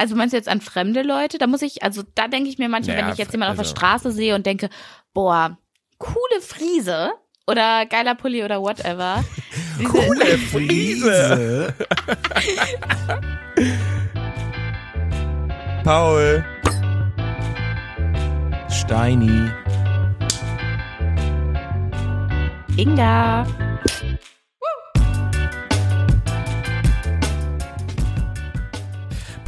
Also meinst du jetzt an fremde Leute? Da muss ich, also da denke ich mir manchmal, Naja, wenn ich jetzt jemanden auf der also- Straße sehe und denke, boah, coole Friese oder geiler Pulli oder whatever. Coole Friese. Paul. Steini. Inga.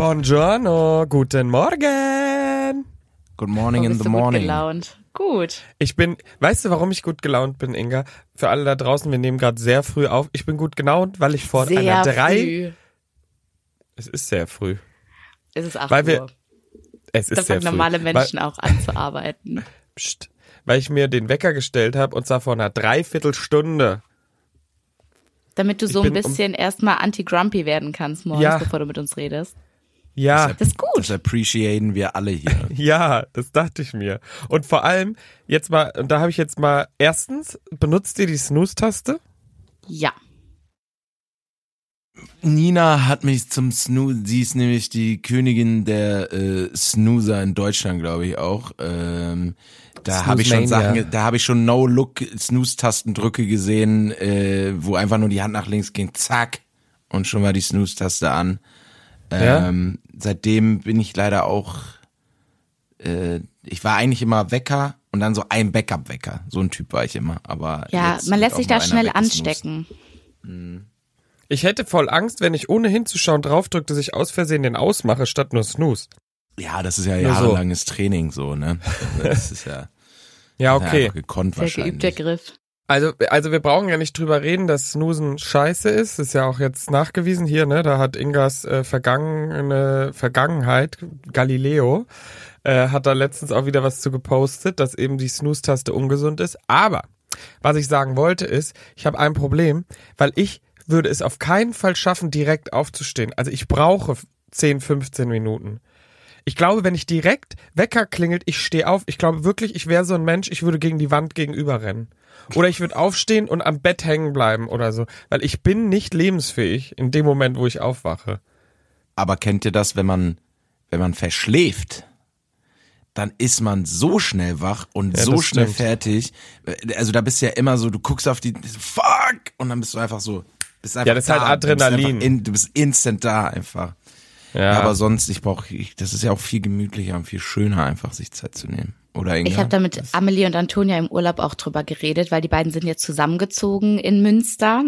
Buongiorno. Guten Morgen. Good morning Oh, in bist the du gut morning. gelaunt. Gut. Ich bin, weißt du, warum ich gut gelaunt bin, Inga? Für alle da draußen, wir nehmen gerade sehr früh auf. Ich bin gut gelaunt, weil ich vor Sehr einer drei. früh. Es ist sehr früh. Es ist 8 Weil wir- Uhr. Es Da ist sehr fangen früh. normale Menschen auch an zu arbeiten. Weil, pst, weil ich mir den Wecker gestellt habe und zwar vor einer Dreiviertelstunde. Damit du so Ich ein bin um- bisschen erstmal anti-grumpy werden kannst morgens, Ja. bevor du mit uns redest. Ja, Das ist gut. Das appreciaten wir alle hier. ja, das dachte ich mir. Und vor allem, jetzt mal, und da habe ich jetzt mal, erstens, benutzt ihr die Snooze-Taste? Ja. Nina hat mich zum Snoo, sie ist nämlich die Königin der äh, Snoozer in Deutschland, glaube ich auch. Ähm, da habe ich schon. Sachen, da habe ich schon No-Look Snooze-Tastendrücke gesehen, äh, wo einfach nur die Hand nach links ging, zack, und schon war die Snooze-Taste an. Ja? Ähm, seitdem bin ich leider auch, äh, ich war eigentlich immer Wecker und dann so ein Backup-Wecker. So ein Typ war ich immer. Aber Ja, jetzt man lässt sich da schnell anstecken. Ich hätte voll Angst, wenn ich ohne hinzuschauen draufdrücke, dass ich aus Versehen den ausmache, statt nur Snooze. Ja, das ist ja Nur so. jahrelanges Training so, ne? Das ist ja, Ja, ja okay. einfach gekonnt Sehr wahrscheinlich. geübter Griff. Also, also wir brauchen ja nicht drüber reden, dass Snoozen scheiße ist. Ist ja auch jetzt nachgewiesen hier, ne? Da hat Ingas äh, vergangene Vergangenheit, Galileo, äh, hat da letztens auch wieder was zu gepostet, dass eben die Snooze-Taste ungesund ist. Aber was ich sagen wollte ist, ich habe ein Problem, weil ich würde es auf keinen Fall schaffen, direkt aufzustehen. Also ich brauche 10, 15 Minuten. Ich glaube, wenn ich direkt Wecker klingelt, ich stehe auf. Ich glaube wirklich, ich wäre so ein Mensch, ich würde gegen die Wand gegenüber rennen. Oder ich würde aufstehen und am Bett hängen bleiben oder so. Weil ich bin nicht lebensfähig in dem Moment, wo ich aufwache. Aber kennt ihr das, wenn man, wenn man verschläft? Dann ist man so schnell wach und Ja, so schnell stimmt. fertig. Also da bist du ja immer so, du guckst auf die, fuck! Und dann bist du einfach so, bist einfach Ja, das ist halt da. Du bist Adrenalin. In, du bist instant da einfach. Ja, Aber sonst, ich brauche, ich, das ist ja auch viel gemütlicher und viel schöner, einfach sich Zeit zu nehmen. Oder Inga? Ich habe da mit Amelie und Antonia im Urlaub auch drüber geredet, weil die beiden sind jetzt zusammengezogen in Münster.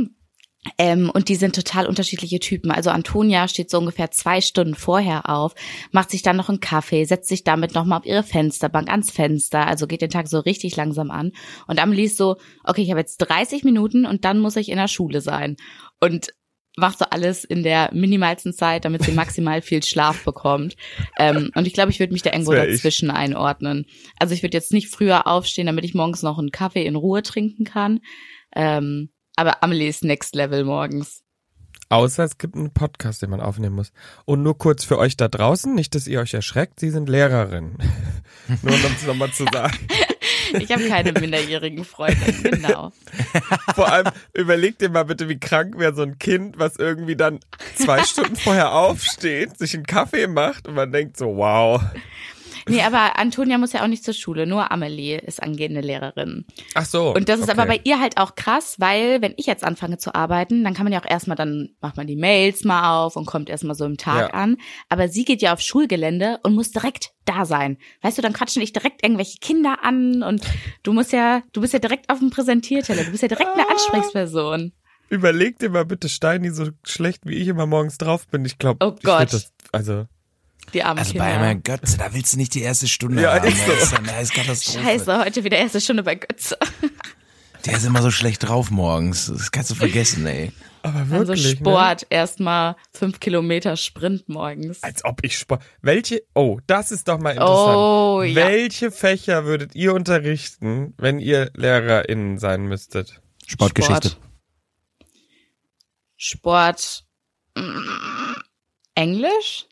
Ähm, und die sind total unterschiedliche Typen. Also Antonia steht so ungefähr zwei Stunden vorher auf, macht sich dann noch einen Kaffee, setzt sich damit nochmal auf ihre Fensterbank ans Fenster, also geht den Tag so richtig langsam an. Und Amelie ist so, okay, ich habe jetzt 30 Minuten und dann muss ich in der Schule sein. Und macht so alles in der minimalsten Zeit, damit sie maximal viel Schlaf bekommt. Ähm, und ich glaube, ich würde mich da irgendwo wär ich. dazwischen einordnen. Also ich würde jetzt nicht früher aufstehen, damit ich morgens noch einen Kaffee in Ruhe trinken kann. Ähm, aber Amelie ist Next Level morgens. außer es gibt einen Podcast, den man aufnehmen muss. Und nur kurz für euch da draußen, nicht, dass ihr euch erschreckt, sie sind Lehrerin. nur um es nochmal zu sagen. Ich habe keine minderjährigen Freunde. Genau. Vor allem überleg dir mal bitte, wie krank wäre so ein Kind, was irgendwie dann zwei Stunden vorher aufsteht, sich einen Kaffee macht und man denkt so, wow. Nee, aber Antonia muss ja auch nicht zur Schule. Nur Amelie ist angehende Lehrerin. Ach so. Und das ist okay. aber bei ihr halt auch krass, weil wenn ich jetzt anfange zu arbeiten, dann kann man ja auch erstmal, dann macht man die Mails mal auf und kommt erstmal so im Tag Ja. an. Aber sie geht ja aufs Schulgelände und muss direkt da sein. Weißt du, dann quatschen dich direkt irgendwelche Kinder an und du musst ja, du bist ja direkt auf dem Präsentierteller, du bist ja direkt eine Ah. Ansprechperson. Überleg dir mal bitte, Steini, so schlecht wie ich immer morgens drauf bin. Ich glaube, Oh Gott. Das, also, Die armen Also Kinder. bei meiner Götze, da willst du nicht die erste Stunde Ja, haben. ist so. Das ist, eine- das ist Katastrophe. Scheiße, heute wieder erste Stunde bei Götze. Der ist immer so schlecht drauf morgens. Das kannst du vergessen, ey. aber Also wirklich. Ne? Sport, erstmal fünf Kilometer Sprint morgens. Als ob ich Sport. Welche, oh, das ist doch mal interessant. Oh, ja. Welche Fächer würdet ihr unterrichten, wenn ihr LehrerInnen sein müsstet? Sportgeschichte. Sport. Sport. mm, Englisch?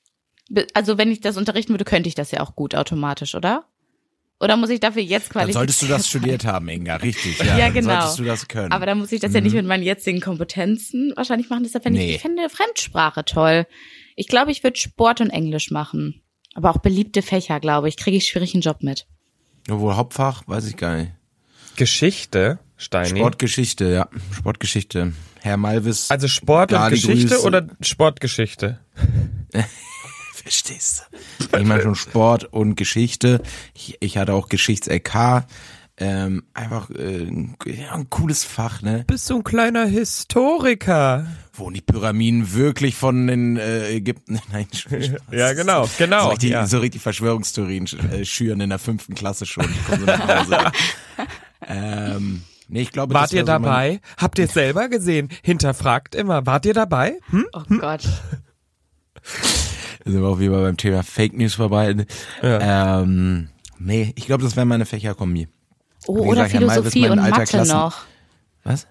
Also wenn ich das unterrichten würde, könnte ich das ja auch gut automatisch, oder? Oder muss ich dafür jetzt Dann qualifiziert solltest du das studiert haben, Inga, richtig. Ja, Ja, genau. Solltest du das können. Aber dann muss ich das ja nicht mit meinen jetzigen Kompetenzen wahrscheinlich machen. Deshalb fände Nee. ich, ich fände Fremdsprache toll. Ich glaube, ich würde Sport und Englisch machen. Aber auch beliebte Fächer, glaube ich, kriege ich schwierig einen Job mit. Obwohl Hauptfach, weiß ich gar nicht. Geschichte, Steini. Sportgeschichte, ja. Sportgeschichte. Herr Malvis. also Sport und Geschichte Grüße. oder Sportgeschichte? Verstehst du? Ich meine schon Sport und Geschichte. Ich, ich hatte auch Geschichts-LK. Ähm, einfach äh, ein- ja, ein cooles Fach, ne? Bist du ein kleiner Historiker? Wurden die Pyramiden wirklich von den äh, Ägypten? Nein, Spaß. Ja, genau, genau, So richtig, ja. so richtig Verschwörungstheorien sch- äh, schüren in der fünften Klasse schon. So nach Hause. ähm, nee, ich glaube, Wart das ihr wär so mein- dabei? Habt ihr es selber gesehen? Hinterfragt immer. Wart ihr dabei? Hm? Oh Gott. Sind wir auch wieder beim Thema Fake News vorbei. Ähm, nee, ich glaube, das wäre meine Fächerkombi. Oh, Wie oder gesagt, Philosophie und Mathe Klassen- noch. Was?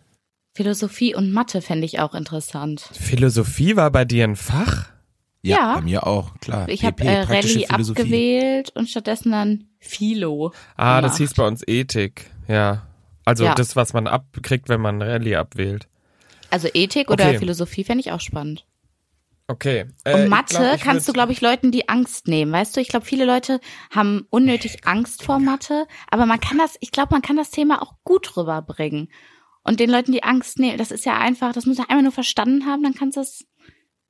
Philosophie und Mathe fände ich auch interessant. Philosophie war bei dir ein Fach? Ja, Ja. bei mir auch, klar. Ich habe äh, Rallye abgewählt und stattdessen dann Philo. Ah, das hieß bei uns Ethik. Ja. Also Ja. das, was man abkriegt, wenn man Rallye abwählt. Also Ethik oder Okay. Philosophie fände ich auch spannend. Okay. Und Äh, ich Mathe glaub, ich kannst du, glaube ich, Leuten die Angst nehmen. Weißt du, ich glaube, viele Leute haben unnötig Angst vor Mathe, aber man kann das, ich glaube, man kann das Thema auch gut rüberbringen. Und den Leuten die Angst nehmen, das ist ja einfach, das muss er einmal nur verstanden haben, dann kannst du es.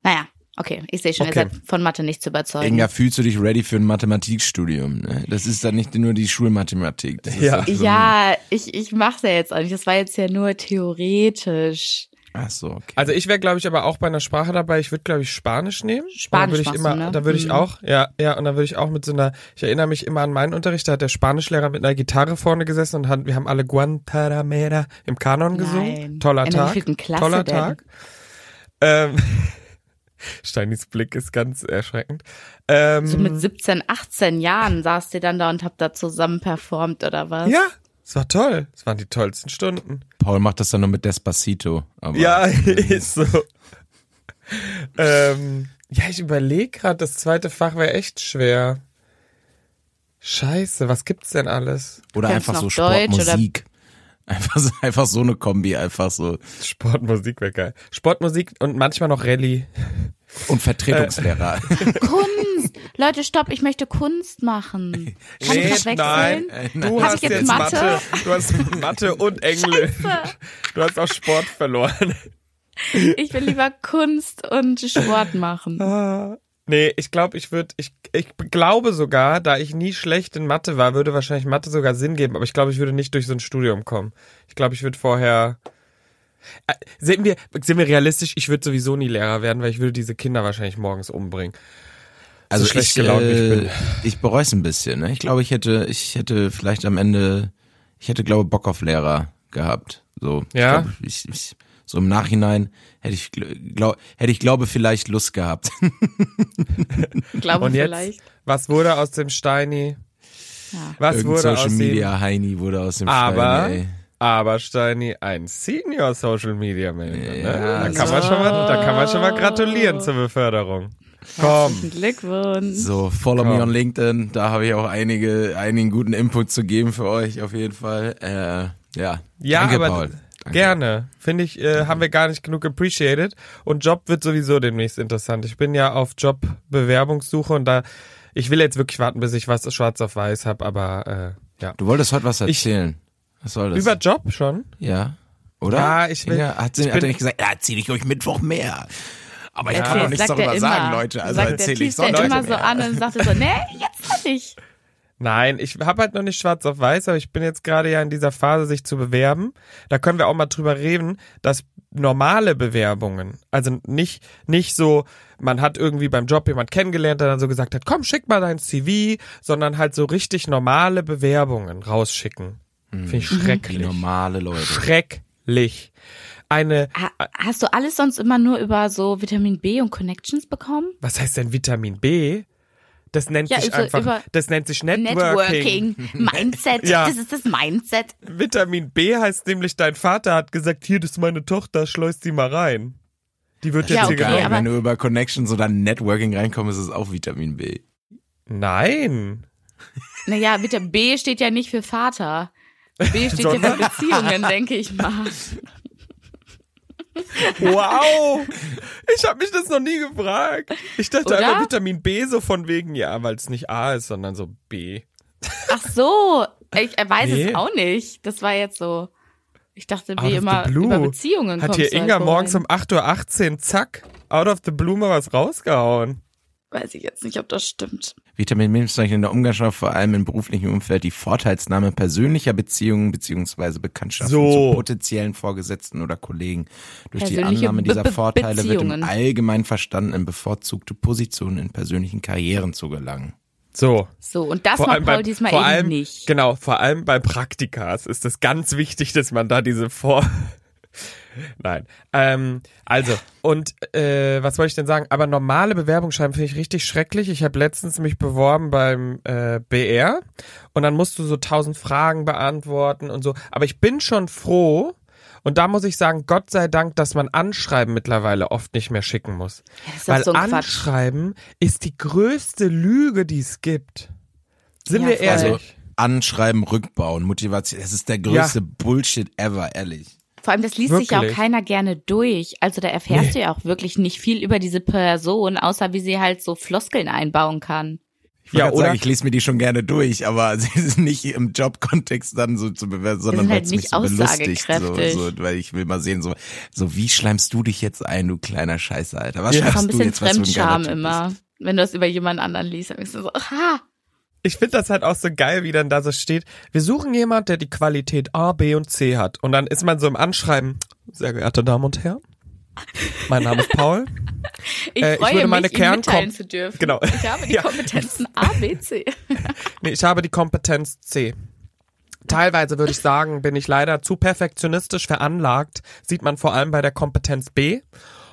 Naja, okay, ich sehe schon, Okay. ihr seid von Mathe nicht zu überzeugen. Inga, fühlst du dich ready für ein Mathematikstudium? Ne? Das ist dann nicht nur die Schulmathematik. Ja. schon- Ja, ich, ich mach's ja jetzt auch nicht. Das war jetzt ja nur theoretisch. Ach so, okay. Also ich wäre, glaube ich, aber auch bei einer Sprache dabei. Ich würde, glaube ich, Spanisch nehmen. Spanisch da würde ich immer, du, ne? Da würde ich Mhm. auch, ja, ja, und dann würde ich auch mit so einer, ich erinnere mich immer an meinen Unterricht, da hat der Spanischlehrer mit einer Gitarre vorne gesessen und hat, wir haben alle Guantanamera im Kanon gesungen. Nein. Toller In Tag. Klasse Toller denn? Tag. Ähm, Steinis Blick ist ganz erschreckend. Ähm, So mit 17, 18 Jahren saßt ihr dann da und habt da zusammen performt oder was? ja, es war toll. Es waren die tollsten Stunden. Paul macht das dann nur mit Despacito. Aber Ja, ist so. ähm, ja, ich überlege gerade, das zweite Fach wäre echt schwer. Scheiße, was gibt's denn alles? Oder einfach so Sportmusik. Einfach so, einfach so eine Kombi, einfach so. Sportmusik wäre geil. Sportmusik und manchmal noch Rallye. Und Vertretungslehrer. Kunst! Leute, stopp, ich möchte Kunst machen. Kann ich das wechseln? nein, du Hab hast ich jetzt jetzt Mathe? Mathe? Du hast Mathe und Englisch. Du hast auch Sport verloren. Ich will lieber Kunst und Sport machen. Ah. Nee, ich glaube, ich würde, ich, ich glaube sogar, da ich nie schlecht in Mathe war, würde wahrscheinlich Mathe sogar Sinn geben, aber ich glaube, ich würde nicht durch so ein Studium kommen. Ich glaube, ich würde vorher. Äh, Sind wir, sind wir realistisch? Ich würde sowieso nie Lehrer werden, weil ich würde diese Kinder wahrscheinlich morgens umbringen. Also schlecht ich, gelaunt, wie ich äh, bin. ich bereue es ein bisschen. Ne? Ich glaube, ich hätte, ich hätte vielleicht am Ende, ich hätte glaube Bock auf Lehrer gehabt. So, Ja? Ich glaub, ich, ich, so im Nachhinein hätte ich, glaub, hätte ich glaube vielleicht Lust gehabt. Glaube Und jetzt, vielleicht. was wurde aus dem Steini? Ja. Was Irgendein wurde Social aus Media ihm? Heini wurde aus dem Aber, Stein, ey. Aber Steini, ein Senior Social Media Manager. Ne? Ja, Da kann man schon mal, da kann man schon mal gratulieren zur Beförderung. Komm. Glückwunsch. So, follow me Komm. on LinkedIn. Da habe ich auch einige, einigen guten Input zu geben für euch auf jeden Fall. Äh, ja, Ja, danke, aber Paul. Danke. gerne. Finde ich, äh, haben wir gar nicht genug appreciated. Und Job wird sowieso demnächst interessant. Ich bin ja auf Jobbewerbungssuche und da, ich will jetzt wirklich warten, bis ich was schwarz auf weiß habe, aber äh, ja. Du wolltest heute was Ich- erzählen. Was soll das? Über Job schon? ja. Oder? Ja, ich will- Ja, hat, sie, ich hat er nicht gesagt, ja, erzähle ich euch Mittwoch mehr. Aber ich Ja. kann doch nichts er darüber immer. sagen, Leute. Also sagt erzähle ich er Sonntag immer so mehr. an und sagt so, nee, jetzt noch nicht. Nein, ich habe halt noch nicht schwarz auf weiß, aber ich bin jetzt gerade ja in dieser Phase, sich zu bewerben. Da können wir auch mal drüber reden, dass normale Bewerbungen, also nicht, nicht so, man hat irgendwie beim Job jemand kennengelernt, der dann so gesagt hat, komm, schick mal dein CV, sondern halt so richtig normale Bewerbungen rausschicken. Finde ich schrecklich. normale Leute. Schrecklich. Eine, Ha hast du alles sonst immer nur über so Vitamin B und Connections bekommen? was heißt denn Vitamin B? Das nennt Ja, sich also einfach, das nennt sich Networking. Networking, Mindset, Ja. das ist das Mindset. Vitamin B heißt nämlich, dein Vater hat gesagt, hier, das ist meine Tochter, schleus die mal rein. Die wird Ja, jetzt hier okay, genommen. Wenn du über Connections oder Networking reinkommst, ist es auch Vitamin B. Nein. Naja, Vitamin B steht ja nicht für Vater. B steht ja für Beziehungen, denke ich mal. Wow! Ich habe mich das noch nie gefragt. Ich dachte Oder? einfach Vitamin B so von wegen, ja, weil es nicht A ist, sondern so B. Ach so, ich weiß Nee. es auch nicht. Das war jetzt so. Ich dachte, wie immer über Beziehungen Hat hier halt Inga so morgens um 8.18 Uhr, zack, out of the blue mal was rausgehauen. Weiß ich jetzt nicht, ob das stimmt. Vitamin B bezeichnet in der Umgangssprache vor allem im beruflichen Umfeld die Vorteilsnahme persönlicher Beziehungen beziehungsweise Bekanntschaften So. zu potenziellen Vorgesetzten oder Kollegen durch die Annahme dieser Vorteile wird im Beziehungen. allgemein verstanden in bevorzugte Positionen in persönlichen Karrieren zu gelangen. So. So, und das Vor macht Paul bei, diesmal vor eben allem nicht. genau, vor allem bei Praktikas ist es ganz wichtig, dass man da diese Vor Nein. Ähm, also, und äh, was wollte ich denn sagen? Aber normale Bewerbungsschreiben finde ich richtig schrecklich. Ich habe letztens mich beworben beim äh, BR und dann musst du so tausend Fragen beantworten und so. Aber ich bin schon froh, und da muss ich sagen, Gott sei Dank, dass man Anschreiben mittlerweile oft nicht mehr schicken muss. Ja, ist Weil so ein Quatsch. Anschreiben ist die größte Lüge, die es gibt. Sind Ja, wir voll. ehrlich? Also Anschreiben, Rückbauen, Motivation, das ist der größte Bullshit ever, ehrlich. Vor allem, das liest sich ja auch Wirklich? keiner gerne durch. Also da erfährst Nee. du ja auch wirklich nicht viel über diese Person, außer wie sie halt so Floskeln einbauen kann. Ich Ja, oder- sagen, ich lese mir die schon gerne durch, aber sie sind nicht im Jobkontext dann so zu bewerten, sondern sind weil halt es mich nicht so belustigt. So, so, weil ich will mal sehen, so, so wie schleimst du dich jetzt ein, du kleiner Scheiße, Alter? Was Ja. Das ist schreibst du bisschen jetzt, was du ein geiler Fremdscham immer. bist? Wenn du das über jemand anderen liest, dann bist du so, ha, Ich finde das halt auch so geil, wie dann da so steht, wir suchen jemand, der die Qualität A, B und C hat. Und dann ist man so im Anschreiben, sehr geehrte Damen und Herren, mein Name ist Paul. ich Äh, ich freue würde meine mich, Kernkom- mitteilen zu dürfen. Genau. Ich habe die Ja. Kompetenzen A, B, C. Nee, ich habe die Kompetenz C. Teilweise würde ich sagen, bin ich leider zu perfektionistisch veranlagt. Sieht man vor allem bei der Kompetenz B.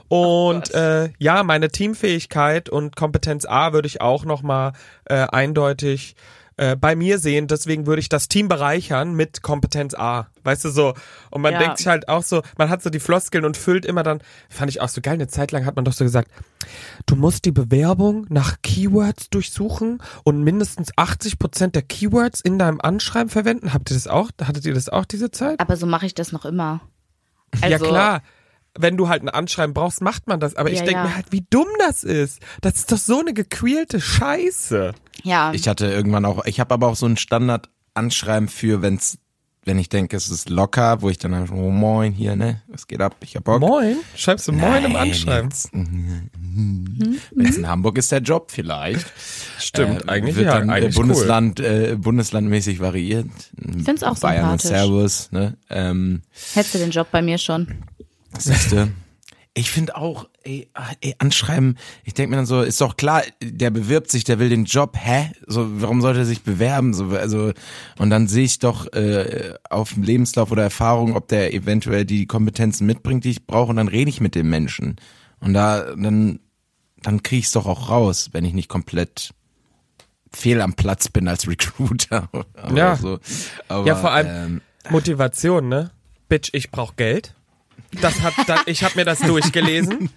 Und Gott. äh, ja, meine Teamfähigkeit und Kompetenz A würde ich auch nochmal äh, eindeutig äh, bei mir sehen. Deswegen würde ich das Team bereichern mit Kompetenz A. Weißt du so? Und man Ja. denkt sich halt auch so, man hat so die Floskeln und füllt immer dann, fand ich auch so geil, eine Zeit lang hat man doch so gesagt, du musst die Bewerbung nach Keywords durchsuchen und mindestens 80 Prozent der Keywords in deinem Anschreiben verwenden. Habt ihr das auch? Hattet ihr das auch diese Zeit? Aber so mache ich das noch immer. Also, ja klar. Wenn du halt ein Anschreiben brauchst, macht man das. Aber ich Ja, denke ja. mir halt, wie dumm das ist. Das ist doch so eine gequälte Scheiße. Ja, Ich hatte irgendwann auch, ich habe aber auch so ein Standard-Anschreiben für, wenn's, wenn ich denke, es ist locker, wo ich dann einfach, oh moin, hier, ne, was geht ab, ich hab Bock. Moin? Schreibst du Moin im Nein, Anschreiben? jetzt, Wenn es in Hamburg ist, der Job vielleicht. Stimmt, Äh, eigentlich wird ja. dann eigentlich äh, Bundesland, äh, bundeslandmäßig variiert. Ich find's auch Bayern und sympathisch. Servus, ne? Ähm, hättest du den Job bei mir schon. Siehste. Ich finde auch, ey, ah, ey, anschreiben, ich denke mir dann so, ist doch klar, der bewirbt sich, der will den Job, hä? So, warum sollte er sich bewerben? So, also, und dann sehe ich doch äh, auf dem Lebenslauf oder Erfahrung, ob der eventuell die Kompetenzen mitbringt, die ich brauche, und dann rede ich mit dem Menschen. Und da, dann, dann kriege ich es doch auch raus, wenn ich nicht komplett fehl am Platz bin als Recruiter. Ja. so. Aber, Ja, vor allem ähm, Motivation, ne? Bitch, ich brauch Geld. Das hat, da, ich habe mir das durchgelesen.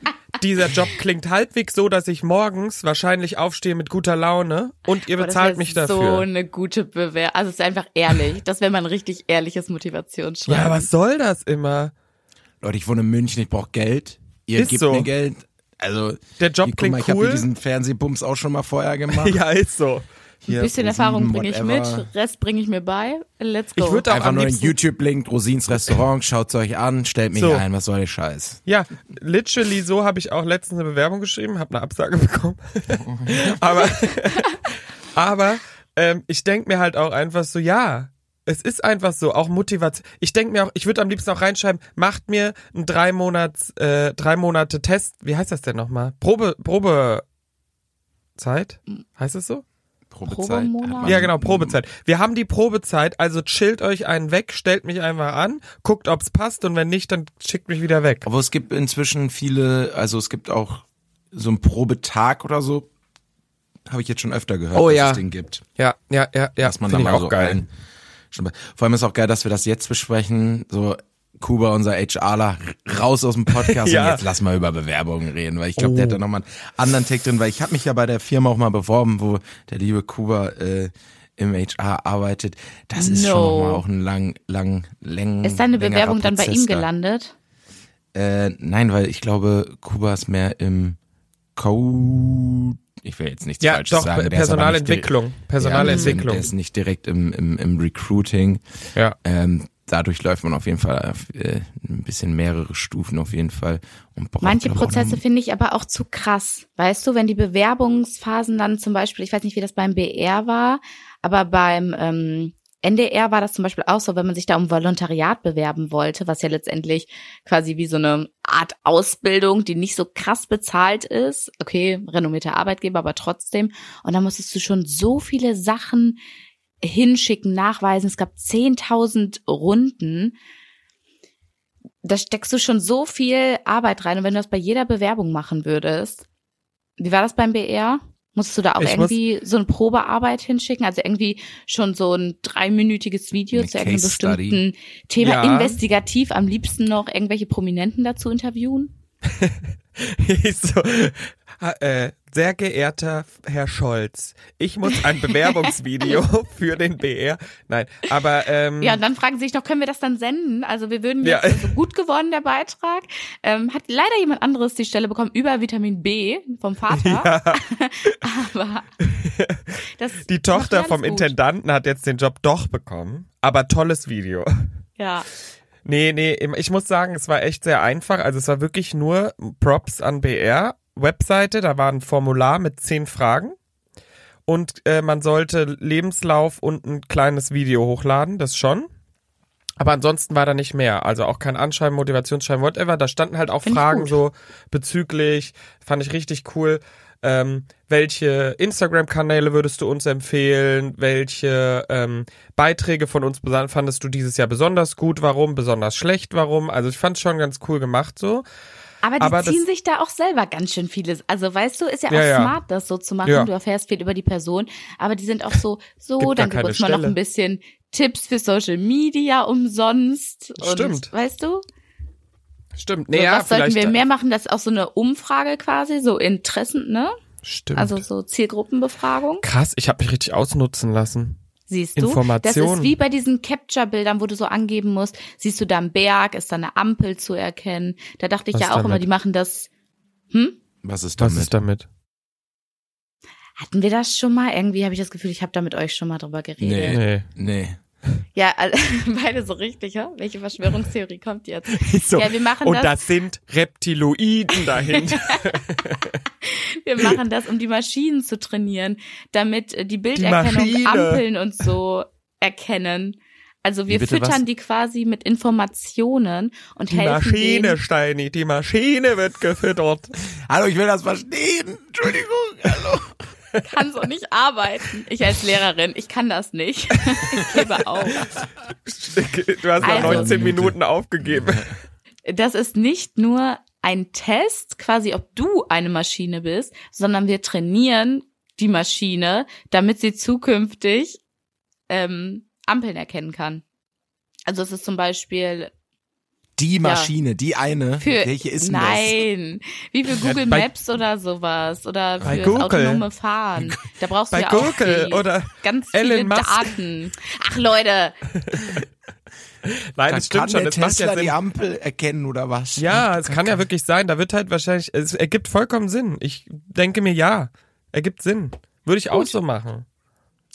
Dieser Job klingt halbwegs so, dass ich morgens wahrscheinlich aufstehe mit guter Laune und ihr das bezahlt mich So dafür. eine gute Bewerbung. Also es ist einfach ehrlich. Das wäre mal ein richtig ehrliches Motivationsschreiben. Ja, was soll das immer? Leute, ich wohne in München, ich brauche Geld. Ihr Ist gebt so. mir Geld. Also, Der Job hier, guck klingt mal, ich habe cool. hier diesen Fernsehbums auch schon mal vorher gemacht. Ja, ist so. Hier, Ein bisschen ProSieben, Erfahrung bringe ich mit, Rest bringe ich mir bei. Let's go. Ich würde auch Einfach nur den liebsten, YouTube-Link, Rosins Restaurant, schaut's euch an, stellt mich So. ein, was soll der Scheiß? ja, literally so habe ich auch letztens eine Bewerbung geschrieben, habe eine Absage bekommen. aber aber ähm, ich denk mir halt auch einfach so, ja, es ist einfach so, auch Motivation. Ich denk mir auch, ich würde am liebsten auch reinschreiben, macht mir ein drei Monats, äh, drei Monate Test, wie heißt das denn nochmal? Probe, Probezeit? Heißt es so? Probezeit. Ja, genau, Probezeit. Wir haben die Probezeit, also chillt euch einen weg, stellt mich einfach an, guckt, ob's passt und wenn nicht, dann schickt mich wieder weg. Aber es gibt inzwischen viele, also es gibt auch so einen Probetag oder so. Habe ich jetzt schon öfter gehört, Oh dass ja. es den gibt. Ja, ja, ja, ja. dass man da ich mal auch so geil. ein- schon bei- Vor allem ist auch geil, dass wir das jetzt besprechen. So Kuba, unser HRler, raus aus dem Podcast Ja. und jetzt lass mal über Bewerbungen reden, weil ich glaube, der Oh. hat da nochmal einen anderen Take drin, weil ich habe mich ja bei der Firma auch mal beworben, wo der liebe Kuba äh, im HR arbeitet. Das ist schon No. nochmal auch ein lang, lang, läng, ist deine Bewerbung dann bei ihm da. gelandet? Äh, nein, weil ich glaube, Kuba ist mehr im Code. Ich will jetzt nichts Ja, Falsches doch, sagen. Der Personalentwicklung. Personalentwicklung. Ja, der ist nicht direkt im, im, im Recruiting. Ja. Ähm, dadurch läuft man auf jeden Fall äh, ein bisschen mehrere Stufen auf jeden Fall. Und braucht, Manche Prozesse finde ich aber auch zu krass. Weißt du, wenn die Bewerbungsphasen dann zum Beispiel, ich weiß nicht, wie das beim BR war, aber beim ähm, NDR war das zum Beispiel auch so, wenn man sich da um Volontariat bewerben wollte, was ja letztendlich quasi wie so eine Art Ausbildung, die nicht so krass bezahlt ist. Okay, renommierter Arbeitgeber, aber trotzdem. Und da musstest du schon so viele Sachen hinschicken, nachweisen. Es gab 10.000 Runden. Da steckst du schon so viel Arbeit rein. Und wenn du das bei jeder Bewerbung machen würdest, wie war das beim BR? Musstest du da auch Ich irgendwie so eine Probearbeit hinschicken? Also irgendwie schon so ein dreiminütiges Video zu irgendeinem bestimmten Thema Ja. investigativ, am liebsten noch irgendwelche Prominenten dazu interviewen? Ich so, äh, sehr geehrter Herr Scholz, ich muss ein Bewerbungsvideo für den BR. Nein, aber ähm, Ja, und dann fragen sie sich noch, können wir das dann senden? Also wir würden Ja. jetzt, also gut geworden, der Beitrag. Ähm, hat leider jemand anderes die Stelle bekommen über Vitamin B vom Vater. ja, Aber das die Tochter vom gut. Intendanten hat jetzt den Job doch bekommen. Aber tolles Video. Ja. Nee, nee, ich muss sagen, es war echt sehr einfach. Also es war wirklich nur Props an BR. Webseite, da war ein Formular mit zehn Fragen. Und äh, man sollte Lebenslauf und ein kleines Video hochladen, das schon. Aber ansonsten war da nicht mehr. Also auch kein Anschreiben, Motivationsschreiben, whatever. Da standen halt auch Find Fragen so bezüglich, fand ich richtig cool. Ähm, welche Instagram-Kanäle würdest du uns empfehlen? Welche ähm, Beiträge von uns fandest du dieses Jahr besonders gut? Warum? Besonders schlecht? Warum? Also ich fand schon ganz cool gemacht so. Aber die Aber das- ziehen sich da auch selber ganz schön vieles. Also weißt du, ist ja auch Ja, ja. smart, das so zu machen. Ja. Du erfährst viel über die Person, aber die sind auch so, so, Gibt dann gib keine uns mal noch ein bisschen Tipps für Social Media umsonst. Und, Stimmt. Weißt du? Stimmt. So, Nee, ja, was sollten wir mehr machen? Das ist auch so eine Umfrage quasi, so Interessen, ne? Stimmt. Also so Zielgruppenbefragung. Krass, ich habe mich richtig ausnutzen lassen. Siehst du? Das ist wie bei diesen Capture-Bildern, wo du so angeben musst, siehst du da einen Berg, ist da eine Ampel zu erkennen. Da dachte ich Was ja auch immer, damit? die machen das. Hm? Was ist Was damit? ist damit? Hatten wir das schon mal? Irgendwie habe ich das Gefühl, ich habe da mit euch schon mal drüber geredet. Nee. Nee. Nee. Ja, also, beide so richtig, ja? Welche Verschwörungstheorie kommt jetzt? So. Ja, wir machen Und das. das sind Reptiloiden dahinter. Wir machen das, um die Maschinen zu trainieren, damit äh, die Bilderkennung Maschine. Ampeln und so erkennen. Also wir bitte, füttern was? die quasi mit Informationen und Die helfen Maschine, denen. Steini, die Maschine wird gefüttert. Hallo, ich will das verstehen. Entschuldigung. Hallo. kann so nicht arbeiten. Ich als Lehrerin, ich kann das nicht. Ich gebe auf. Du hast nach Also- 19 Minuten aufgegeben. Das ist nicht nur ein Test, quasi ob du eine Maschine bist, sondern wir trainieren die Maschine, damit sie zukünftig ähm, Ampeln erkennen kann. Also es ist zum Beispiel Die Maschine, die eine. für Welche ist denn nein, wie für Google bei- Maps oder sowas oder für autonome Fahren. Da brauchst du Bei ja auch Google viel, oder ganz viele Musk. Daten. Ach Leute, Nein, das? Da kann stimmt schon. der Das macht Tesla ja die Ampel erkennen oder was? Ja, es kann ja wirklich sein. Da wird halt wahrscheinlich, es ergibt vollkommen Sinn. Ich denke mir, ja, ergibt Sinn. Würde ich auch so machen.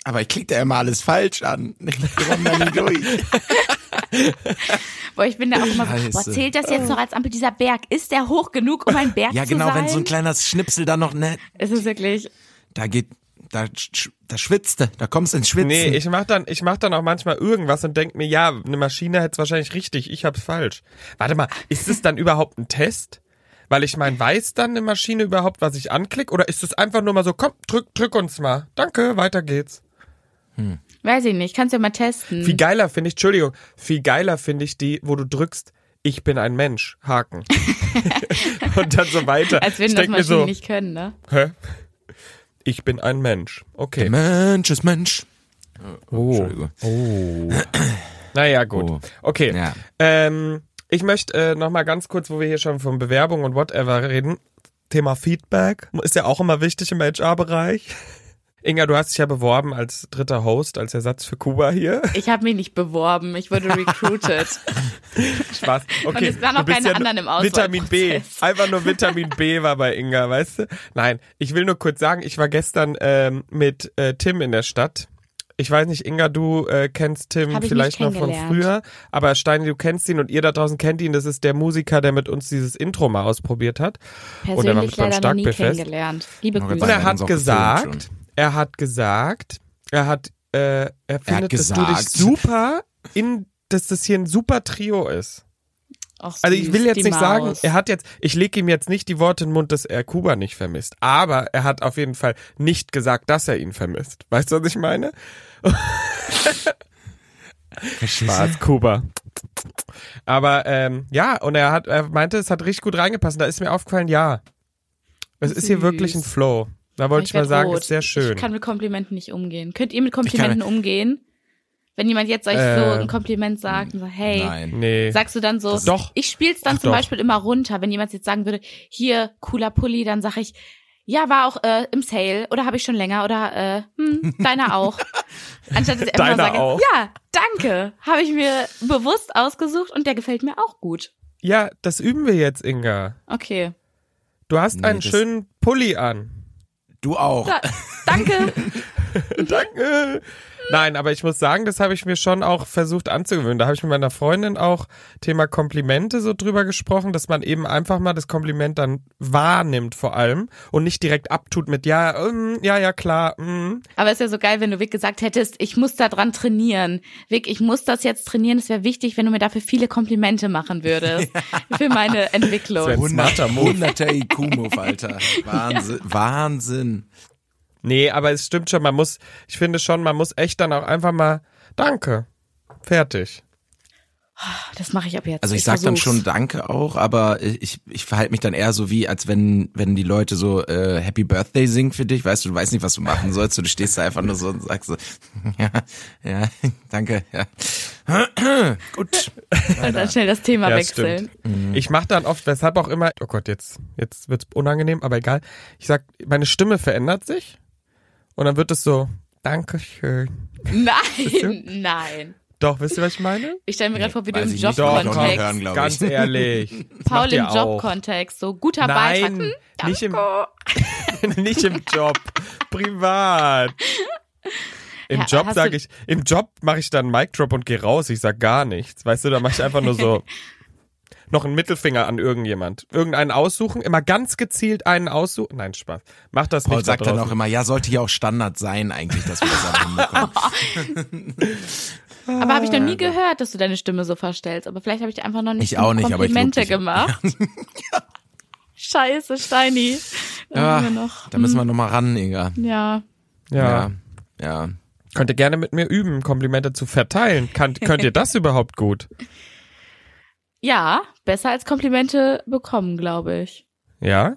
Aber ich klicke da immer alles falsch an. Ich komme da nie durch. boah, ich bin da auch immer so, boah, zählt das jetzt noch als Ampel? Dieser Berg, ist der hoch genug, um ein Berg Ja, zu genau, sein? wenn so ein kleiner Schnipsel da noch, ne, Es ist wirklich, da geht, da, da schwitzt du, da kommst du ins Schwitzen. Nee, ich mach dann, ich mach dann auch manchmal irgendwas und denk mir, ja, eine Maschine hätte es wahrscheinlich richtig, ich hab's falsch. Warte mal, ist es dann überhaupt ein Test? Weil ich mein, weiß dann eine Maschine überhaupt, was ich anklick? Oder ist es einfach nur mal so, komm, drück, drück uns mal. Danke, weiter geht's. weiß ich nicht, kannst ja mal testen. Viel geiler finde ich, Entschuldigung, viel geiler finde ich die, wo du drückst, ich bin ein Mensch, Haken. und dann so weiter. Als würden ich das Maschinen so, nicht können, ne? hä? Ich bin ein Mensch. Okay. Mensch ist Mensch. Oh. Entschuldigung. Oh. Naja, gut. Oh. Okay. Ja. Ähm, ich möchte äh, noch mal ganz kurz, wo wir hier schon von Bewerbung und whatever reden, Thema Feedback ist ja auch immer wichtig im HR-Bereich. Inga, du hast dich ja beworben als dritter Host, als Ersatz für Kuba hier. Ich habe mich nicht beworben, ich wurde recruited. Spaß. Okay, es waren auch bist keine ja anderen im Vitamin B. Einfach nur Vitamin B war bei Inga, weißt du? Nein, ich will nur kurz sagen, ich war gestern ähm, mit äh, Tim in der Stadt. Ich weiß nicht, Inga, du äh, kennst Tim vielleicht noch von früher, aber Steini, du kennst ihn und ihr da draußen kennt ihn. Das ist der Musiker, der mit uns dieses Intro mal ausprobiert hat. Und er war Persönlich mit beim leider noch nie Starkbierfest. kennengelernt. Liebe Und Grüße. Und er hat gesagt, er hat gesagt, er hat, äh, er findet, dass du dich super in, dass das hier ein super Trio ist. Ach, Also ich süß, will jetzt nicht sagen, Maus. er hat jetzt, ich lege ihm jetzt nicht die Worte in den Mund, dass er Kuba nicht vermisst. Aber er hat auf jeden Fall nicht gesagt, dass er ihn vermisst. Weißt du, was ich meine? Spaß, Kuba. Aber ähm, ja, und er hat, er meinte, es hat richtig gut reingepasst. Und Da ist mir aufgefallen, ja. Es ist hier Süß. wirklich ein Flow. Da wollte ich, mal werd sagen, rot. ist sehr schön. Ich kann mit Komplimenten nicht umgehen. Könnt ihr mit Komplimenten umgehen? Wenn jemand jetzt euch so Äh, ein Kompliment sagt und sagt, hey, Nein. nee. sagst du dann so, Doch. ich spiel's dann Ach, zum doch. Beispiel immer runter. Wenn jemand jetzt sagen würde, hier, cooler Pulli, dann sag ich, ja, war auch äh, im Sale oder habe ich schon länger oder äh, hm, deiner auch. Anstatt dass ich einfach Deiner sage, auch. ja, danke, habe ich mir bewusst ausgesucht und der gefällt mir auch gut. Ja, das üben wir jetzt, Inga. Okay. Du hast Nee, einen das- schönen Pulli an. Du auch. Da, danke. Danke. Nein, aber ich muss sagen, das habe ich mir schon auch versucht anzugewöhnen. Da habe ich mit meiner Freundin auch Thema Komplimente so drüber gesprochen, dass man eben einfach mal das Kompliment dann wahrnimmt vor allem und nicht direkt abtut mit ja, ähm, ja, ja, klar. Mm. Aber ist ja so geil, wenn du Vic gesagt hättest, ich muss da dran trainieren. Vic, ich muss das jetzt trainieren. Es wäre wichtig, wenn du mir dafür viele Komplimente machen würdest. Für meine Entwicklung. Das wär- Smarter Move. 100er IQ-Move, Alter. Wahnsinn. Wahnsinn. Nee, aber es stimmt schon, man muss, ich finde schon, man muss echt dann auch einfach mal Danke. Fertig. Das mache ich ab jetzt. Also ich, sag dann versuch's. schon Danke auch, aber ich, ich verhalte mich dann eher so wie, als wenn, wenn die Leute so äh, Happy Birthday singen für dich, weißt du, du weißt nicht, was du machen sollst, und du stehst da einfach nur so und sagst so, ja, ja, danke, ja. Gut. Und dann schnell das Thema Ja, wechseln. stimmt. Ich mache dann oft, weshalb auch immer, oh Gott, jetzt, jetzt wird's unangenehm, aber egal. Ich sag, meine Stimme verändert sich und dann wird es so, Dankeschön. Nein, nein. Doch, wisst ihr, was ich meine? Ich stelle mir gerade vor, wie du im Jobkontext, hören, glaub ich. Ganz ehrlich. Paul im. Jobkontext, so guter Beitrag. Nein, Hm, nicht im, danke. nicht im Job, privat. Im Ja, Job sage ich, im Job mache ich dann Mic Drop und gehe raus. Ich sag gar nichts. Weißt du, da mache ich einfach nur so noch einen Mittelfinger an irgendjemand. Irgendeinen aussuchen, immer ganz gezielt einen aussuchen. Nein, Spaß. Mach das Paul nicht da sagt dann auch immer, ja, sollte ja auch Standard sein eigentlich, dass wir das hinbekommen. Aber habe ich noch nie gehört, dass du deine Stimme so verstellst. Aber vielleicht habe ich dir einfach noch nicht Ich auch nicht, aber ich Komplimente gemacht. Scheiße, Steini. Da Ja, haben wir noch. da müssen wir nochmal ran, Inga. Ja. ja. Ja. ja. Könnt ihr gerne mit mir üben, Komplimente zu verteilen. Kann, könnt ihr das überhaupt gut? Ja, besser als Komplimente bekommen, glaube ich. Ja?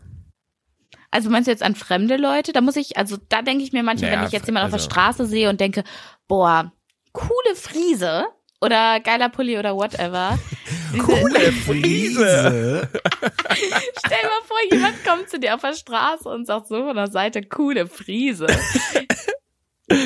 Also meinst du jetzt an fremde Leute? Da muss ich, also da denke ich mir manchmal, Naja, wenn ich jetzt jemanden auf also- der Straße sehe und denke, boah, coole Friese oder geiler Pulli oder whatever. Coole Friese. Stell dir mal vor, jemand kommt zu dir auf der Straße und sagt so von der Seite, coole Friese.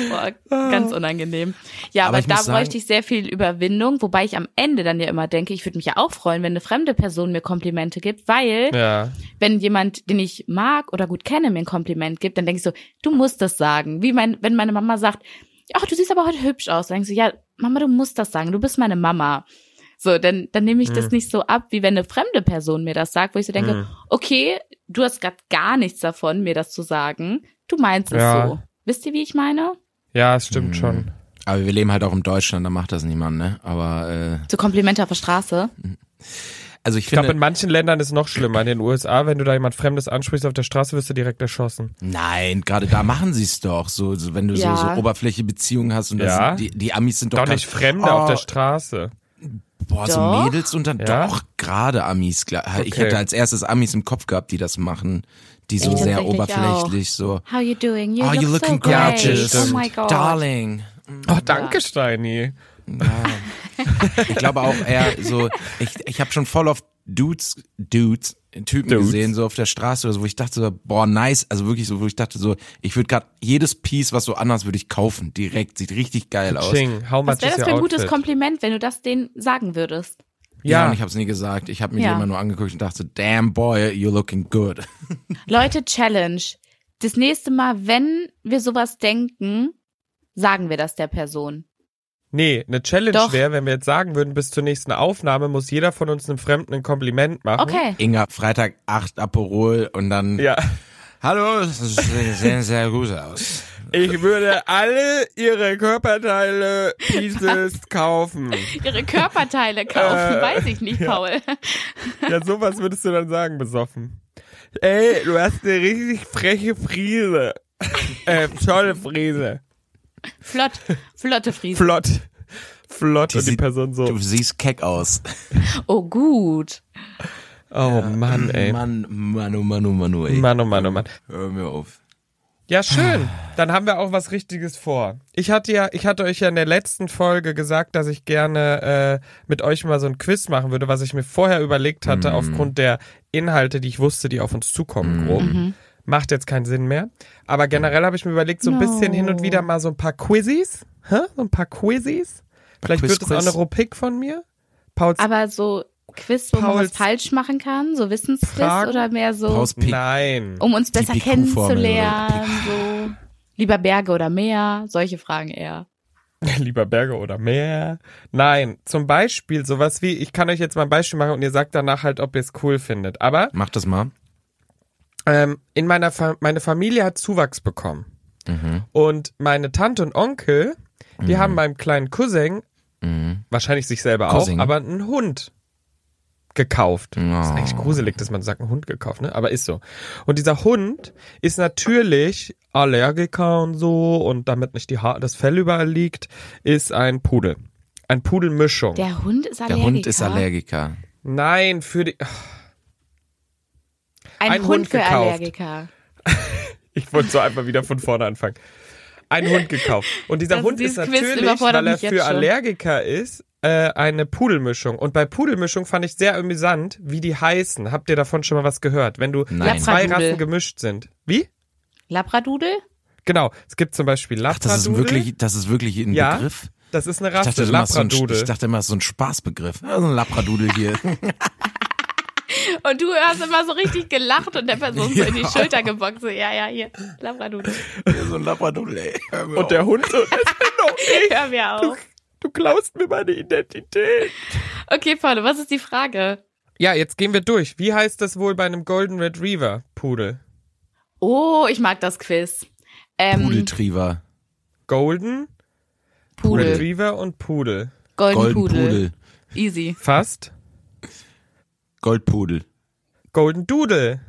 Boah, ganz unangenehm. Ja, Aber aber, da sagen- bräuchte ich sehr viel Überwindung, wobei ich am Ende dann ja immer denke, ich würde mich ja auch freuen, wenn eine fremde Person mir Komplimente gibt, weil Ja. wenn jemand, den ich mag oder gut kenne, mir ein Kompliment gibt, dann denke ich so, du musst das sagen. Wie mein, wenn meine Mama sagt, ach, du siehst aber heute hübsch aus, dann denke ich so, ja, Mama, du musst das sagen, du bist meine Mama. So, dann, dann nehme ich das nicht so ab, wie wenn eine fremde Person mir das sagt, wo ich so denke, Mhm. okay, du hast gerade gar nichts davon, mir das zu sagen. Du meinst es Ja. so. Wisst ihr, wie ich meine? Ja, es stimmt Mhm. schon. Aber wir leben halt auch in Deutschland, da macht das niemand, ne? Aber äh, So Komplimente auf der Straße. also ich Ich glaube, in manchen Ländern ist es noch schlimmer. In den USA, wenn du da jemand Fremdes ansprichst auf der Straße, wirst du direkt erschossen. nein, gerade da machen sie es doch, so, so wenn du Ja. so, so Oberfläche Beziehungen hast und das Ja. sind, die, die Amis sind doch, Doch nicht Fremde oh, auf der Straße. Boah, so Doch. Mädels und dann Ja? doch gerade Amis. klar. Ich Okay. hätte als erstes Amis im Kopf gehabt, die das machen, die so Ich sehr oberflächlich so. How you doing? You Oh, look you looking so great. gorgeous, Oh my God. darling. Oh, danke, Steini. Ich glaube auch eher so, ich, ich habe schon voll oft Dudes, Dudes Typen Dudes. gesehen, so auf der Straße oder so, wo ich dachte so, boah, nice, also wirklich so, wo ich dachte so, ich würde gerade jedes Piece, was so anders würde ich kaufen, direkt, sieht richtig geil aus. Ching, how much Was wäre das für ein gutes? Kompliment, wenn du das denen sagen würdest? Ja, Ja, und ich habe es nie gesagt. Ich habe mir Ja. immer nur angeguckt und dachte, damn boy, you're looking good. Leute, Challenge. Das nächste Mal, wenn wir sowas denken, sagen wir das der Person. nee, eine Challenge wäre, wenn wir jetzt sagen würden, bis zur nächsten Aufnahme muss jeder von uns einem Fremden ein Kompliment machen. Okay. Inga, Freitag 8 Aperol und dann, Ja. hallo, das sieht sehr, sehr gut aus. Ich würde alle ihre Körperteile Pieces kaufen. Ihre Körperteile kaufen, Äh, weiß ich nicht, Paul. Ja, sowas würdest du dann sagen, besoffen. Ey, du hast eine richtig freche Friese. Äh, tolle Friese. Flott, flotte Friese. Flott. Flott. Die und die Person so, Du siehst keck aus. Oh, gut. oh Mann, ey. Mann, Mann, oh Mann, oh Mann, oh, ey. Mann, oh Mann, oh Mann. Hör mir auf. Ja, schön. Dann haben wir auch was Richtiges vor. Ich hatte ja, ich hatte euch ja in der letzten Folge gesagt, dass ich gerne äh, mit euch mal so ein Quiz machen würde, was ich mir vorher überlegt hatte, aufgrund der Inhalte, die ich wusste, die auf uns zukommen, grob. Macht jetzt keinen Sinn mehr. Aber generell habe ich mir überlegt, so ein No. bisschen hin und wieder mal so ein paar Quizzes. Hä? So ein paar Quizzes. Vielleicht Quiz, wird es auch eine Rubrik von mir. Pauls Aber so Quiz, wo man Pauls was falsch machen kann, so Wissensquiz oder mehr so. Nein. um uns besser kennenzulernen, so lieber Berge oder Meer, solche Fragen eher. Lieber Berge oder Meer? Nein, zum Beispiel sowas wie, ich kann euch jetzt mal ein Beispiel machen und ihr sagt danach halt, ob ihr es cool findet. Aber Mach das mal. ähm, in meiner Fa meine Familie hat Zuwachs bekommen. Und meine Tante und Onkel, die haben meinem kleinen Cousin, wahrscheinlich sich selber Cousin. auch, aber einen Hund gekauft. Das ist eigentlich gruselig, dass man sagt, einen Hund gekauft, ne? Aber ist so. Und dieser Hund ist natürlich Allergiker und so und damit nicht die ha das Fell überall liegt, ist ein Pudel. Ein Pudelmischung. Der Hund ist Der Allergiker. Hund ist Allergiker. Nein, für die. Ein, Ein Hund, Hund für gekauft. Allergiker. Ich wollte so einfach wieder von vorne anfangen. Ein Hund gekauft. Und dieser Das- Hund ist Quiz natürlich, weil er für schon. Allergiker ist, äh, eine Pudelmischung. Und bei Pudelmischung fand ich sehr amüsant, wie die heißen. Habt ihr davon schon mal was gehört? Wenn du Nein. zwei Labradudel. Rassen gemischt sind. Wie? Labradudel? Genau. Es gibt zum Beispiel Ach, Labradudel. das ist wirklich, das ist wirklich ein Ja, Begriff? Das ist eine Ich Rasse. dachte, immer, es ist so ein, Labradudel. ich dachte immer, es ist so ein Spaßbegriff. So ein Labradudel hier. Und du hast immer so richtig gelacht und der Person so in die Schulter gebockt. So, ja, ja, hier, Labradudel. so ein Labradudel, ey. Hör mir Und der auf. Hund so, das bin doch ich. Hör mir auf. Du klaust mir meine Identität. Okay, Paul, was ist die Frage? Ja, jetzt gehen wir durch. Wie heißt das wohl bei einem Golden Retriever Pudel? Oh, ich mag das Quiz. Ähm, Pudeltriver. Golden Pudel. Retriever und Pudel. Golden Golden Pudel. Pudel. Easy. Fast. Goldpudel. Golden Doodle.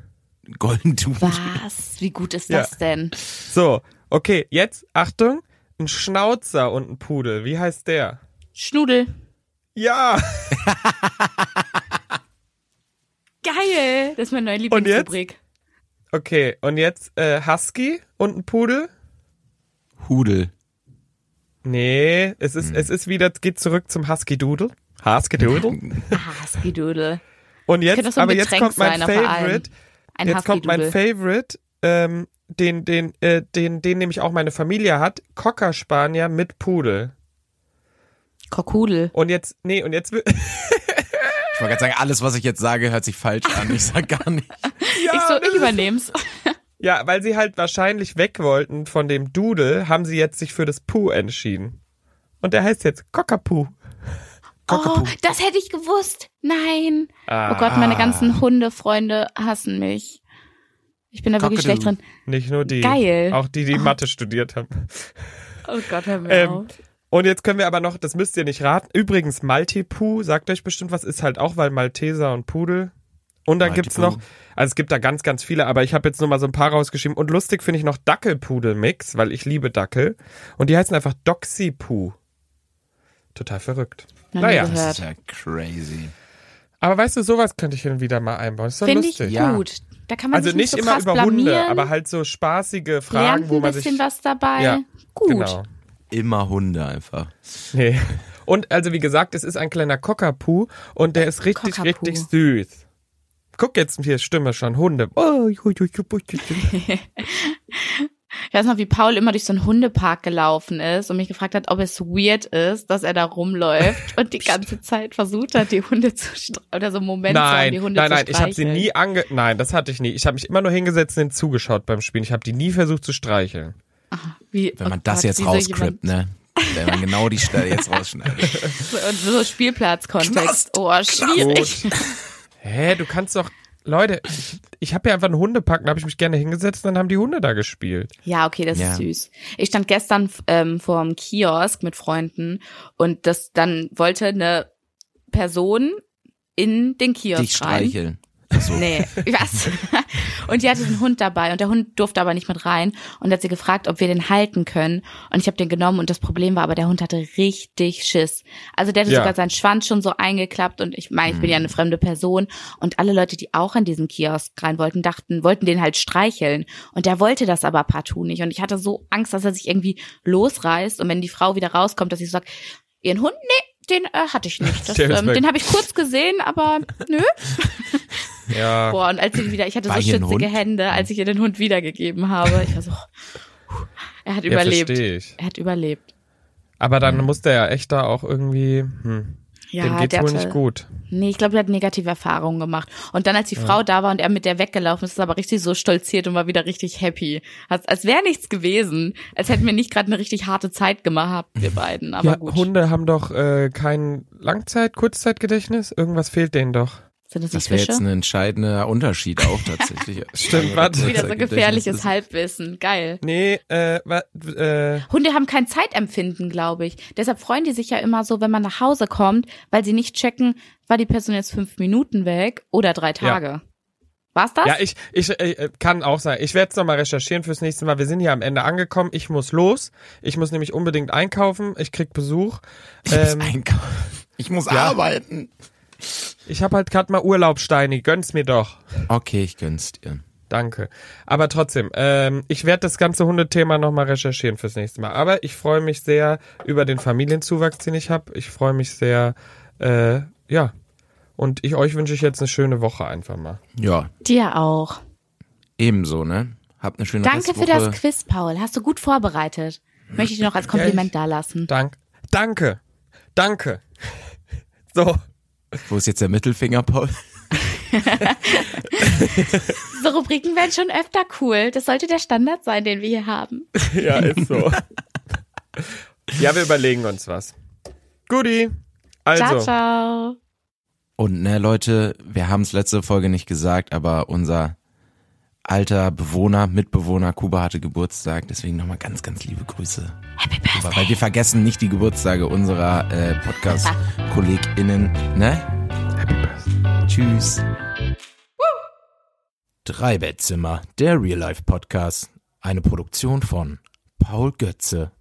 Golden Pudel. Was? Wie gut ist Ja. das denn? So, okay, jetzt Achtung, ein Schnauzer und ein Pudel. Wie heißt der? Schnudel. Ja, Geil. Das ist meine neue Und Lieblingsrubrik. okay, und jetzt äh, Husky und ein Pudel? Hudel. Nee, es ist es ist wieder geht zurück zum Husky Doodle. Husky Doodle. Ah, Husky-Dudel. Und jetzt so aber jetzt kommt mein. Favorite. Jetzt kommt mein. Favorite, ähm, den den äh, den den nämlich auch meine Familie hat, Cocker Spanier mit Pudel. Kokudel. Und jetzt nee, und jetzt Ich wollte gerade sagen, alles, was ich jetzt sage, hört sich falsch an. Ich sag gar nicht. ja, ich so, ich übernehm's. Ja, weil sie halt wahrscheinlich weg wollten von dem Doodle, haben sie jetzt sich für das Puh entschieden. Und der heißt jetzt Cockapoo. Oh, das hätte ich gewusst. Nein. Ah, Oh Gott, meine ganzen Hundefreunde hassen mich. Ich bin da wirklich schlecht drin. Nicht nur die. Geil. Auch die, die Mathe studiert haben. Oh Gott, hör mir Ähm, auf. Und jetzt können wir aber noch, das müsst ihr nicht raten. Übrigens, Maltipoo, sagt euch bestimmt was, ist halt auch, weil Malteser und Pudel. Und dann gibt's Maltipoo. noch, also es gibt da ganz, ganz viele, aber ich habe jetzt nur mal so ein paar rausgeschrieben. Und lustig finde ich noch Dackelpudel-Mix, weil ich liebe Dackel. Und die heißen einfach Doxipoo. Total verrückt. Nie naja. Das ist ja crazy. Aber weißt du, sowas könnte ich hin und wieder mal einbauen. Ist doch Finde ich lustig. Ja. Da kann man Also sich nicht nicht so immer krass über blamieren. Hunde, aber halt so spaßige Fragen, lernt wo ein man bisschen sich. was dabei. Ja, gut. Genau. Immer Hunde einfach. Nee. Und also wie gesagt, es ist ein kleiner Cockapoo und der ist richtig, Cockapoo. richtig süß. Guck jetzt hier, Stimme schon, Hunde. Oh, Ich weiß noch, wie Paul immer durch so einen Hundepark gelaufen ist und mich gefragt hat, ob es weird ist, dass er da rumläuft und die ganze Zeit versucht hat, die Hunde zu streicheln oder so Momente nein, haben, die Hunde nein, zu nein, ich habe sie streicheln. nie ange... Nein, das hatte ich nie. Ich habe mich immer nur hingesetzt und ihnen zugeschaut beim Spielen. Ich habe die nie versucht zu streicheln. Wie, Wenn man oh das Gott, jetzt jemand- ne? Wenn man genau die Stelle jetzt rausschneidet. Und so Spielplatzkontext. Oh, schwierig. Hä, du kannst doch... Leute, ich, ich habe ja einfach einen Hundepark, da habe ich mich gerne hingesetzt und dann haben die Hunde da gespielt. Ja, okay, das Ja. ist süß. Ich stand gestern ähm, vor dem Kiosk mit Freunden und das dann wollte eine Person in den Kiosk Dich rein. streicheln. Achso. Nee, was? Und die hatte den Hund dabei und der Hund durfte aber nicht mit rein und hat sie gefragt, ob wir den halten können und ich habe den genommen und das Problem war aber, der Hund hatte richtig Schiss. Also der hatte Ja. sogar seinen Schwanz schon so eingeklappt und ich meine, ich bin ja Mhm. eine fremde Person und alle Leute, die auch in diesen Kiosk rein wollten, dachten, wollten den halt streicheln und der wollte das aber partout nicht und ich hatte so Angst, dass er sich irgendwie losreißt und wenn die Frau wieder rauskommt, dass sie so sagt, ihren Hund, nee, den äh, hatte ich nicht. Das, ähm, den habe ich kurz gesehen, aber nö. Ja. Boah, und als ich ihn wieder, ich hatte War so schützige? Hände, als ich ihr den Hund wiedergegeben habe. Ich war so, er hat ja, überlebt. verstehe ich. Er hat überlebt. Aber dann muss der ja echt da auch irgendwie... Hm, Ja, dem geht's der wohl hatte, nicht gut. Nee, ich glaube, der hat negative Erfahrungen gemacht. Und dann, als die Frau da war und er mit der weggelaufen ist, ist er aber richtig so stolziert und war wieder richtig happy. Als, als wäre nichts gewesen. Als hätten wir nicht gerade eine richtig harte Zeit gemacht, wir beiden. Aber ja, gut. Hunde haben doch äh, kein Langzeit-, Kurzzeitgedächtnis. Irgendwas fehlt denen doch. Sind das wäre jetzt ein entscheidender Unterschied auch tatsächlich. Stimmt, warte. wieder so gefährliches Halbwissen. Geil. Nee, äh, wa, äh, Hunde haben kein Zeitempfinden, glaube ich. Deshalb freuen die sich ja immer so, wenn man nach Hause kommt, weil sie nicht checken, war die Person jetzt fünf Minuten weg oder drei Tage. War's das? ja, ich, ich äh, kann auch sein. Ich werde es nochmal recherchieren fürs nächste Mal. Wir sind hier am Ende angekommen. Ich muss los. Ich muss nämlich unbedingt einkaufen. Ich krieg Besuch. Ich muss Ähm, einkaufen. Ich muss ja. arbeiten. Ich habe halt gerade mal Urlaub, Steini. Gönn's mir doch. Okay, ich gönn's dir. Danke. Aber trotzdem, ähm, ich werde das ganze Hundethema nochmal recherchieren fürs nächste Mal. Aber ich freue mich sehr über den Familienzuwachs, den ich habe. Ich freue mich sehr, äh, ja. Und ich euch wünsche ich jetzt eine schöne Woche einfach mal. Ja, Dir auch. ebenso, ne? Habt eine schöne Danke für das Quiz, Paul. Hast du gut vorbereitet. Möchte ich dir noch als Kompliment dalassen. Dank, danke, danke. So, Wo ist jetzt der Mittelfinger, Paul? So Rubriken werden schon öfter cool. Das sollte der Standard sein, den wir hier haben. ja, ist so. ja, wir überlegen uns was. Guti. Also, Ciao, ciao. Und ne, Leute, wir haben es letzte Folge nicht gesagt, aber unser alter Bewohner, Mitbewohner Kuba hatte Geburtstag, deswegen nochmal ganz, ganz liebe Grüße. Happy Kuba, Birthday. weil wir vergessen nicht die Geburtstage unserer äh, Podcast-KollegInnen, ne? Happy Birthday. Tschüss. Drei Bettzimmer, der Real Life Podcast. Eine Produktion von Paul Götze